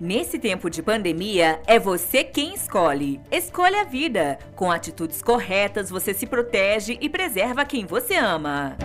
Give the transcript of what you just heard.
Nesse tempo de pandemia, é você quem escolhe. Escolha a vida. Com atitudes corretas, você se protege e preserva quem você ama.